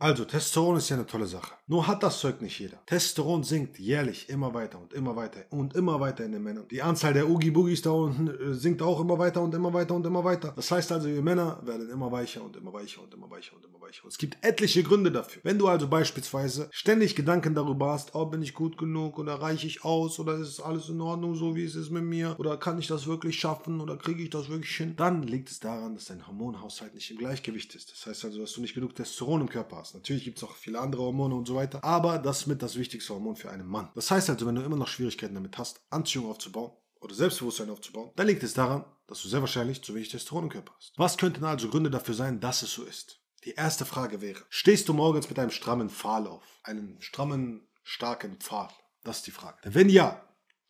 Also, Testosteron ist ja eine tolle Sache. Nur hat das Zeug nicht jeder. Testosteron sinkt jährlich immer weiter und immer weiter und immer weiter in den Männern. Die Anzahl der Oogie-Boogies da unten äh, sinkt auch immer weiter und immer weiter und immer weiter. Das heißt also, wir Männer werden immer weicher und immer weicher und immer weicher und immer weicher. Und es gibt etliche Gründe dafür. Wenn du also beispielsweise ständig Gedanken darüber hast, oh, bin ich gut genug oder reiche ich aus oder ist alles in Ordnung so, wie es ist mit mir oder kann ich das wirklich schaffen oder kriege ich das wirklich hin, dann liegt es daran, dass dein Hormonhaushalt nicht im Gleichgewicht ist. Das heißt also, dass du nicht genug Testosteron im Körper hast. Natürlich gibt es auch viele andere Hormone und so weiter, aber das ist mit das wichtigste Hormon für einen Mann. Das heißt also, wenn du immer noch Schwierigkeiten damit hast, Anziehung aufzubauen oder Selbstbewusstsein aufzubauen, dann liegt es daran, dass du sehr wahrscheinlich zu wenig Testosteron im Körper hast. Was könnten also Gründe dafür sein, dass es so ist? Die erste Frage wäre, stehst du morgens mit einem strammen Pfahl auf? Einen strammen, starken Pfahl? Das ist die Frage. Wenn ja,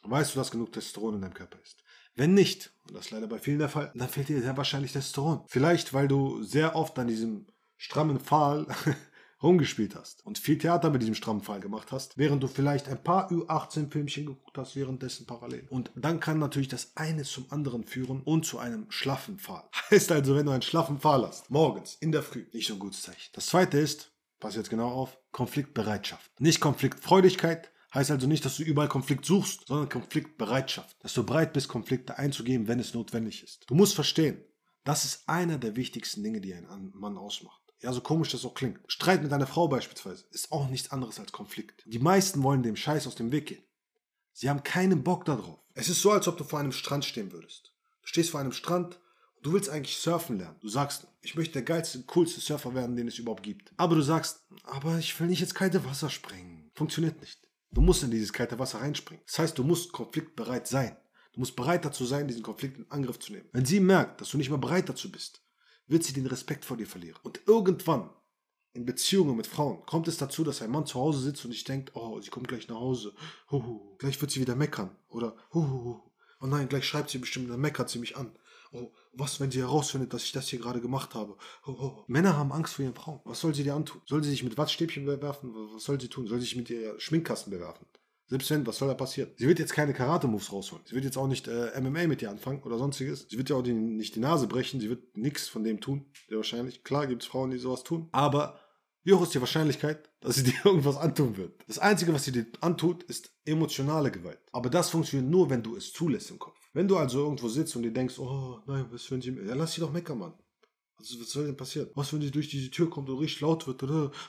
weißt du, dass genug Testosteron in deinem Körper ist. Wenn nicht, und das ist leider bei vielen der Fall, dann fehlt dir sehr wahrscheinlich Testosteron. Vielleicht, weil du sehr oft an diesem strammen Pfahl rumgespielt hast und viel Theater mit diesem strammen Pfahl gemacht hast, während du vielleicht ein paar Ü18-Filmchen geguckt hast, währenddessen parallel. Und dann kann natürlich das eine zum anderen führen und zu einem schlaffen Pfahl. Heißt also, wenn du einen schlaffen Pfahl hast, morgens, in der Früh, nicht so ein gutes Zeichen. Das zweite ist, pass jetzt genau auf, Konfliktbereitschaft. Nicht Konfliktfreudigkeit, Heißt also nicht, dass du überall Konflikt suchst, sondern Konfliktbereitschaft. Dass du bereit bist, Konflikte einzugehen, wenn es notwendig ist. Du musst verstehen, das ist einer der wichtigsten Dinge, die einen Mann ausmacht. Ja, so komisch das auch klingt. Streit mit deiner Frau beispielsweise ist auch nichts anderes als Konflikt. Die meisten wollen dem Scheiß aus dem Weg gehen. Sie haben keinen Bock darauf. Es ist so, als ob du vor einem Strand stehen würdest. Du stehst vor einem Strand und du willst eigentlich surfen lernen. Du sagst, ich möchte der geilste, coolste Surfer werden, den es überhaupt gibt. Aber du sagst, aber ich will nicht ins kalte Wasser springen. Funktioniert nicht. Du musst in dieses kalte Wasser reinspringen. Das heißt, du musst konfliktbereit sein. Du musst bereit dazu sein, diesen Konflikt in Angriff zu nehmen. Wenn sie merkt, dass du nicht mehr bereit dazu bist, wird sie den Respekt vor dir verlieren. Und irgendwann in Beziehungen mit Frauen kommt es dazu, dass ein Mann zu Hause sitzt und sich denkt, oh, sie kommt gleich nach Hause, Huhu. gleich wird sie wieder meckern oder Huhu. oh nein, gleich schreibt sie bestimmt, dann meckert sie mich an. Oh, was, wenn sie herausfindet, dass ich das hier gerade gemacht habe? Oh, oh. Männer haben Angst vor ihren Frauen. Was soll sie dir antun? Soll sie sich mit Wattstäbchen bewerfen? Was soll sie tun? Soll sie sich mit ihr Schminkkasten bewerfen? Selbst wenn, was soll da passieren? Sie wird jetzt keine Karate-Moves rausholen. Sie wird jetzt auch nicht äh, MMA mit dir anfangen oder sonstiges. Sie wird ja auch die, nicht die Nase brechen. Sie wird nichts von dem tun, sehr wahrscheinlich. Klar gibt es Frauen, die sowas tun. Aber wie hoch ist die Wahrscheinlichkeit, dass sie dir irgendwas antun wird? Das Einzige, was sie dir antut, ist emotionale Gewalt. Aber das funktioniert nur, wenn du es zulässt im Kopf. Wenn du also irgendwo sitzt und dir denkst, oh nein, was sie mir... Ja, lass sie doch meckern, Mann. Also, was soll denn passieren? Was, wenn sie durch diese Tür kommt und richtig laut wird?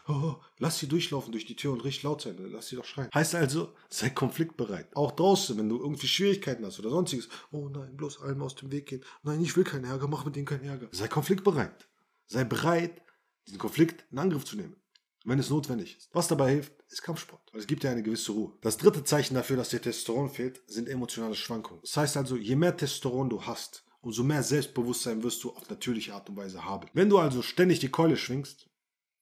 Oh, lass sie durchlaufen durch die Tür und richtig laut sein. Lass sie doch schreien. Heißt also, sei konfliktbereit. Auch draußen, wenn du irgendwie Schwierigkeiten hast oder sonstiges. Oh nein, bloß allem aus dem Weg gehen. Nein, ich will keinen Ärger, mach mit denen keinen Ärger. Sei konfliktbereit. Sei bereit, diesen Konflikt in Angriff zu nehmen. Wenn es notwendig ist. Was dabei hilft, ist Kampfsport. Weil es gibt ja eine gewisse Ruhe. Das dritte Zeichen dafür, dass dir Testosteron fehlt, sind emotionale Schwankungen. Das heißt also, je mehr Testosteron du hast, umso mehr Selbstbewusstsein wirst du auf natürliche Art und Weise haben. Wenn du also ständig die Keule schwingst,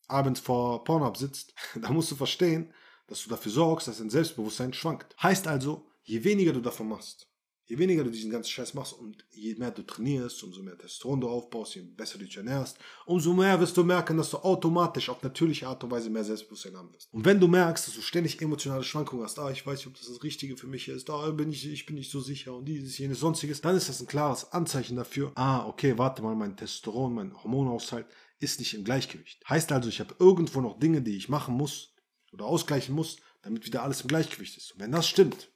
abends vor Pornhub sitzt, dann musst du verstehen, dass du dafür sorgst, dass dein Selbstbewusstsein schwankt. Heißt also, je weniger du davon machst, Je weniger du diesen ganzen Scheiß machst und je mehr du trainierst, umso mehr Testosteron du aufbaust, je besser du dich ernährst, umso mehr wirst du merken, dass du automatisch auf natürliche Art und Weise mehr Selbstbewusstsein haben wirst. Und wenn du merkst, dass du ständig emotionale Schwankungen hast, ah, ich weiß nicht, ob das das Richtige für mich ist, ah, bin ich, ich bin nicht so sicher und dieses, jenes, sonstiges, dann ist das ein klares Anzeichen dafür, ah, okay, warte mal, mein Testosteron, mein Hormonhaushalt ist nicht im Gleichgewicht. Heißt also, ich habe irgendwo noch Dinge, die ich machen muss oder ausgleichen muss, damit wieder alles im Gleichgewicht ist. Und wenn das stimmt,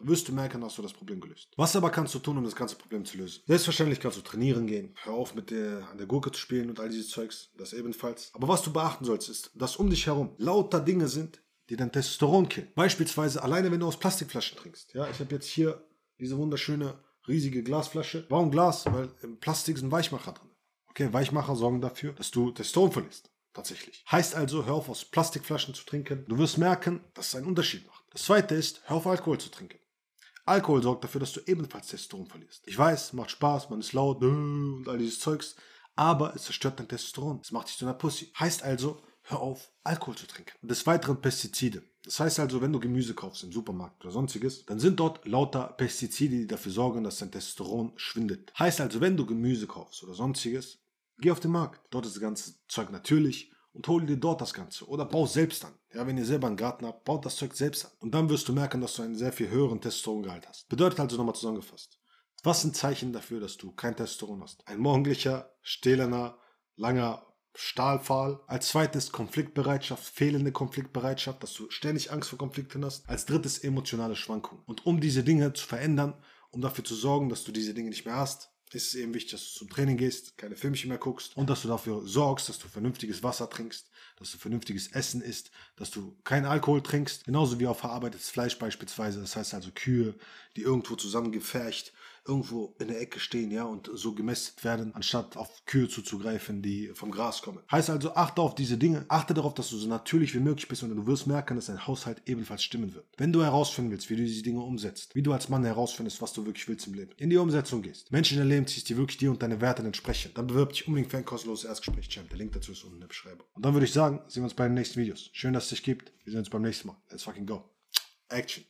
wirst du merken, hast du das Problem gelöst. Was aber kannst du tun, um das ganze Problem zu lösen? Selbstverständlich kannst du trainieren gehen. Hör auf, mit der, an der Gurke zu spielen und all dieses Zeugs. Das ebenfalls. Aber was du beachten sollst, ist, dass um dich herum lauter Dinge sind, die dein Testosteron killen. Beispielsweise alleine, wenn du aus Plastikflaschen trinkst. Ja, ich habe jetzt hier diese wunderschöne, riesige Glasflasche. Warum Glas? Weil im Plastik sind Weichmacher drin. Okay, Weichmacher sorgen dafür, dass du Testosteron verlierst. Tatsächlich. Heißt also, hör auf, aus Plastikflaschen zu trinken. Du wirst merken, dass es einen Unterschied macht. Das zweite ist, hör auf, Alkohol zu trinken. Alkohol sorgt dafür, dass du ebenfalls Testosteron verlierst. Ich weiß, macht Spaß, man ist laut und all dieses Zeugs, aber es zerstört dein Testosteron. Es macht dich zu einer Pussy. Heißt also, hör auf, Alkohol zu trinken. Des Weiteren Pestizide. Das heißt also, wenn du Gemüse kaufst im Supermarkt oder sonstiges, dann sind dort lauter Pestizide, die dafür sorgen, dass dein Testosteron schwindet. Heißt also, wenn du Gemüse kaufst oder sonstiges, geh auf den Markt. Dort ist das ganze Zeug natürlich und hol dir dort das Ganze. Oder bau selbst an. Ja, wenn ihr selber einen Garten habt, baut das Zeug selbst an. Und dann wirst du merken, dass du einen sehr viel höheren Testosterongehalt hast. Bedeutet also nochmal zusammengefasst. Was sind Zeichen dafür, dass du kein Testosteron hast? Ein morgendlicher, stählerner, langer Stahlfahl. Als zweites Konfliktbereitschaft, fehlende Konfliktbereitschaft, dass du ständig Angst vor Konflikten hast. Als drittes emotionale Schwankungen. Und um diese Dinge zu verändern, um dafür zu sorgen, dass du diese Dinge nicht mehr hast, ist es eben wichtig, dass du zum Training gehst, keine Filmchen mehr guckst und dass du dafür sorgst, dass du vernünftiges Wasser trinkst, dass du vernünftiges Essen isst, dass du keinen Alkohol trinkst, genauso wie auch verarbeitetes Fleisch beispielsweise. Das heißt also Kühe, die irgendwo zusammengefercht irgendwo in der Ecke stehen, ja, und so gemästet werden, anstatt auf Kühe zuzugreifen, die vom Gras kommen. Heißt also, achte auf diese Dinge, achte darauf, dass du so natürlich wie möglich bist und du wirst merken, dass dein Haushalt ebenfalls stimmen wird. Wenn du herausfinden willst, wie du diese Dinge umsetzt, wie du als Mann herausfindest, was du wirklich willst im Leben, in die Umsetzung gehst, Menschen in dein Leben ziehst, die wirklich dir und deine Werte entsprechen, dann bewirb dich unbedingt für ein kostenloses Erstgespräch, Champ. Der Link dazu ist unten in der Beschreibung. Und dann würde ich sagen, sehen wir uns bei den nächsten Videos. Schön, dass es dich gibt. Wir sehen uns beim nächsten Mal. Let's fucking go. Action.